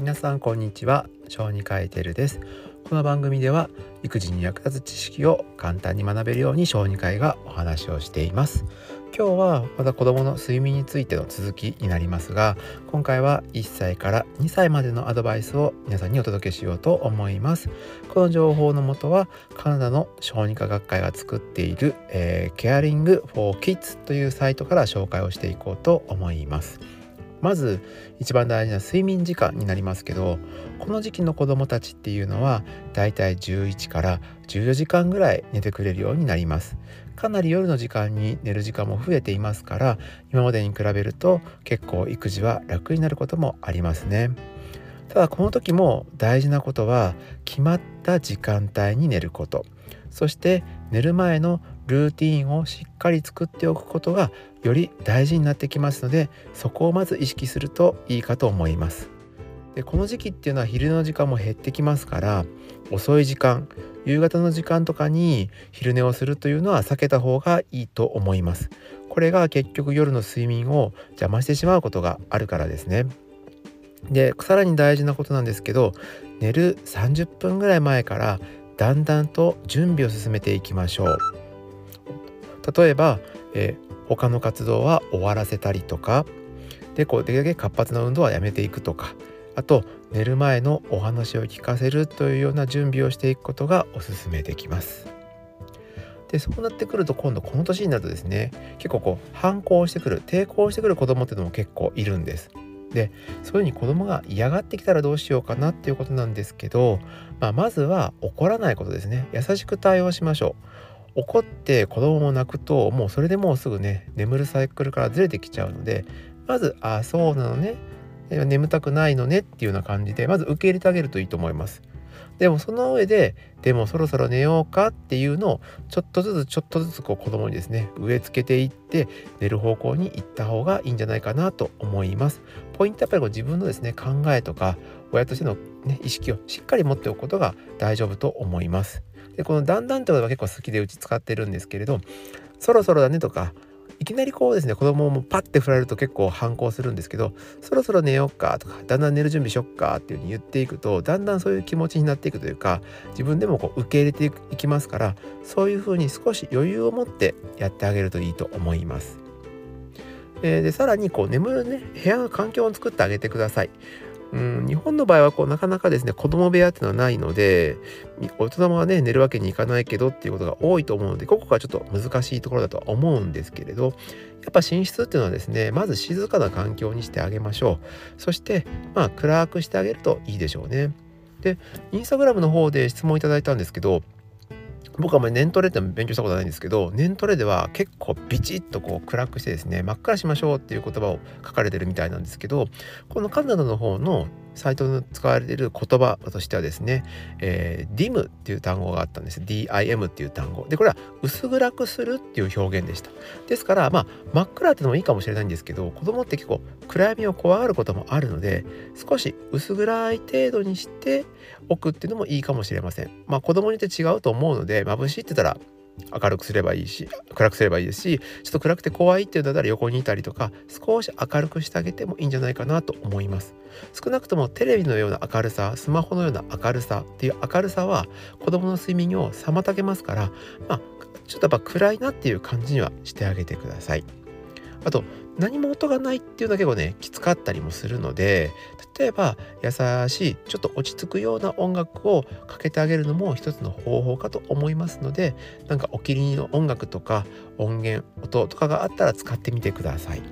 皆さんこんにちは。小児科医テルです。この番組では育児に役立つ知識を簡単に学べるように小児科医がお話をしています。今日はまた子供の睡眠についての続きになりますが今回は1歳から2歳までのアドバイスを皆さんにお届けしようと思います。この情報のもとはカナダの小児科学会が作っている、えー、Caring for Kids というサイトから紹介をしていこうと思います。まず一番大事な睡眠時間になりますけどこの時期の子どもたちっていうのはだいたい11から14時間ぐらい寝てくれるようになります。かなり夜の時間に寝る時間も増えていますから今までに比べると結構育児は楽になることもありますね。ただこの時も大事なことは決まった時間帯に寝ること。そして寝る前のルーティンをしっかり作っておくことがより大事になってきますのでそこをまず意識するといいかと思います。でこの時期っていうのは昼の時間も減ってきますから遅い時間夕方の時間とかに昼寝をするというのは避けた方がいいと思います。これが結局夜の睡眠を邪魔してしまうことがあるからですね。でさらに大事なことなんですけど寝る30分ぐらい前からだんだんと準備を進めていきましょう。例えば、えー、他の活動は終わらせたりとかでこうできるだけ活発な運動はやめていくとかあと寝る前のお話を聞かせるというような準備をしていくことがおすすめできます。でそうなってくると今度この年になるとですね結構こう反抗してくる抵抗してくる子供っていうのも結構いるんです。でそういうふうに子供が嫌がってきたらどうしようかなっていうことなんですけど、まあ、まずは怒らないことですね優しく対応しましょう怒って子供も泣くともうそれでもうすぐね眠るサイクルからずれてきちゃうのでまず「ああそうなのね眠たくないのねっていうような感じでまず受け入れてあげるといいと思います。でもその上ででもそろそろ寝ようか？っていうのをちょっとずつちょっとずつこう子供にですね植え付けていって寝る方向に行った方がいいんじゃないかなと思います。ポイントはやっぱりこう自分のですね考えとか親としての、ね、意識をしっかり持っておくことが大丈夫と思います。でこのだんだんってことは結構好きでうち使ってるんですけれどそろそろだねとかいきなりこうですね子供もパッて振られると結構反抗するんですけどそろそろ寝ようかとかだんだん寝る準備しよっかっていう風に言っていくとだんだんそういう気持ちになっていくというか自分でもこう受け入れていきますからそういう風に少し余裕を持ってやってあげるといいと思います。でさらにこう眠るね部屋の環境を作ってあげてください。うん、日本の場合はこうなかなかですね子供部屋っていうのはないので大人はね寝るわけにいかないけどっていうことが多いと思うのでここがちょっと難しいところだとは思うんですけれどやっぱ寝室っていうのはですねまず静かな環境にしてあげましょう。そしてまあ暗くしてあげるといいでしょうね。でインスタグラムの方で質問いただいたんですけど僕はあまり年トレって勉強したことないんですけど年トレでは結構ビチッとこう暗くしてですね真っ暗しましょうっていう言葉を書かれてるみたいなんですけどこのカナダの方のサイトに使われている言葉としてはですね、えー、DIM っていう単語があったんです。DIM っていう単語。でこれは薄暗くするっていう表現でした。ですからまあ真っ暗ってのもいいかもしれないんですけど子供って結構暗闇を怖がることもあるので少し薄暗い程度にしておくっていうのもいいかもしれません。まあ子供によって違うと思うので眩しいって言ったら明るくすればいいし暗くすればいいですしちょっと暗くて怖いっていうんだったら横にいたりとか少し明るくしてあげてもいいんじゃないかなと思います。少なくともテレビのような明るさスマホのような明るさっていう明るさは子どもの睡眠を妨げますからまあちょっとやっぱ暗いなっていう感じにはしてあげてください。あと何も音がないっていうのは結構ねきつかったりもするので例えば優しいちょっと落ち着くような音楽をかけてあげるのも一つの方法かと思いますのでなんかお気に入りの音楽とか音源音とかがあったら使ってみてください。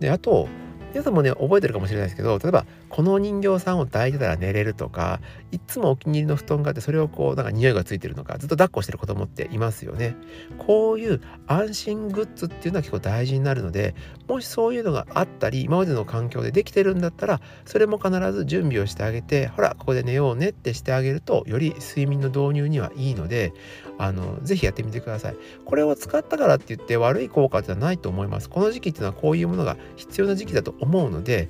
であと皆さんもね覚えてるかもしれないですけど例えばこの人形さんを抱いてたら寝れるとかいつもお気に入りの布団があってそれをこうなんか匂いがついてるのかずっと抱っこしてる子供っていますよね。こういう安心グッズっていうのは結構大事になるのでもしそういうのがあったり今までの環境でできてるんだったらそれも必ず準備をしてあげてほらここで寝ようねってしてあげるとより睡眠の導入にはいいのであのぜひやってみてください。これを使ったからって言って悪い効果ではないと思います。この時期っていうのはこういうものが必要な時期だと思うので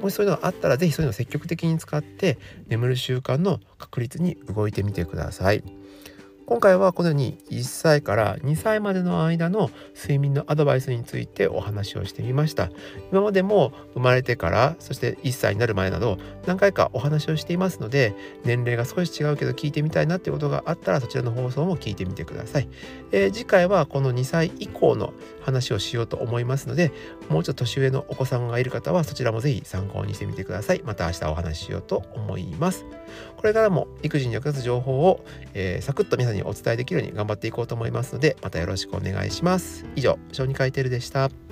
もしそういうのがあったら是非そういうのを積極的に使って眠る習慣の確立に動いてみてください。今回はこのように1歳から2歳までの間の睡眠のアドバイスについてお話をしてみました。今までも生まれてからそして1歳になる前など何回かお話をしていますので年齢が少し違うけど聞いてみたいなっていうことがあったらそちらの放送も聞いてみてください、えー、次回はこの2歳以降の話をしようと思いますのでもうちょっと年上のお子さんがいる方はそちらもぜひ参考にしてみてください。また明日お話ししようと思います。これからも育児に役立つ情報を、えー、サクッと皆さんににお伝えできるように頑張っていこうと思いますのでまたよろしくお願いします。以上小児科医テルでした。